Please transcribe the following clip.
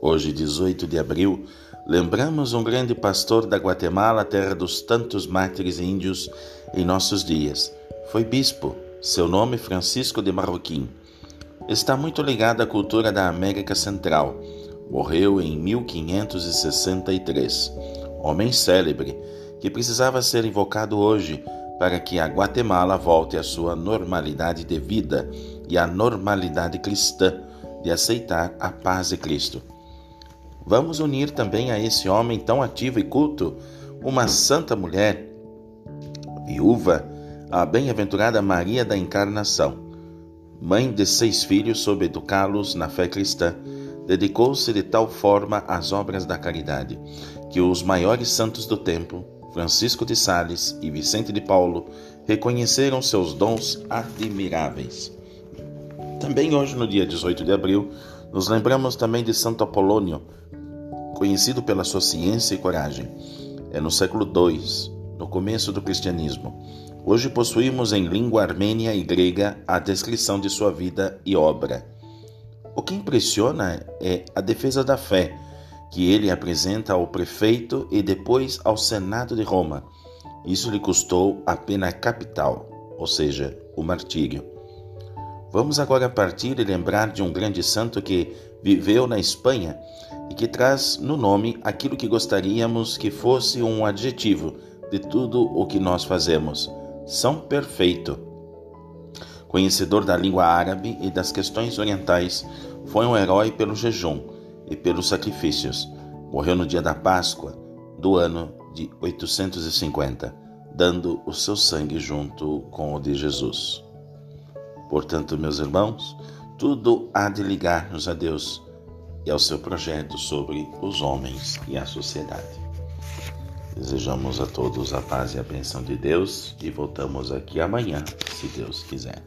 Hoje, 18 de abril, lembramos um grande pastor da Guatemala, terra dos tantos mártires índios em nossos dias. Foi bispo, seu nome Francisco de Marroquim. Está muito ligado à cultura da América Central. Morreu em 1563. Homem célebre, que precisava ser invocado hoje para que a Guatemala volte à sua normalidade de vida e à normalidade cristã de aceitar a paz de Cristo. Vamos unir também a esse homem tão ativo e culto uma santa mulher, viúva, a bem-aventurada Maria da Encarnação. Mãe de seis filhos, soube educá-los na fé cristã, dedicou-se de tal forma às obras da caridade, que os maiores santos do tempo, Francisco de Sales e Vicente de Paulo, reconheceram seus dons admiráveis. Também hoje, no dia 18 de abril, nos lembramos também de Santo Apolônio, conhecido pela sua ciência e coragem. É no século II, no começo do cristianismo. Hoje possuímos em língua armênia e grega a descrição de sua vida e obra. O que impressiona é a defesa da fé, que ele apresenta ao prefeito e depois ao Senado de Roma. Isso lhe custou a pena capital, ou seja, o martírio. Vamos agora partir e lembrar de um grande santo que viveu na Espanha e que traz no nome aquilo que gostaríamos que fosse um adjetivo de tudo o que nós fazemos: São Perfeito. Conhecedor da língua árabe e das questões orientais, foi um herói pelo jejum e pelos sacrifícios. Morreu no dia da Páscoa do ano de 850, dando o seu sangue junto com o de Jesus. Portanto, meus irmãos, tudo há de ligar-nos a Deus e ao seu projeto sobre os homens e a sociedade. Desejamos a todos a paz e a bênção de Deus e voltamos aqui amanhã, se Deus quiser.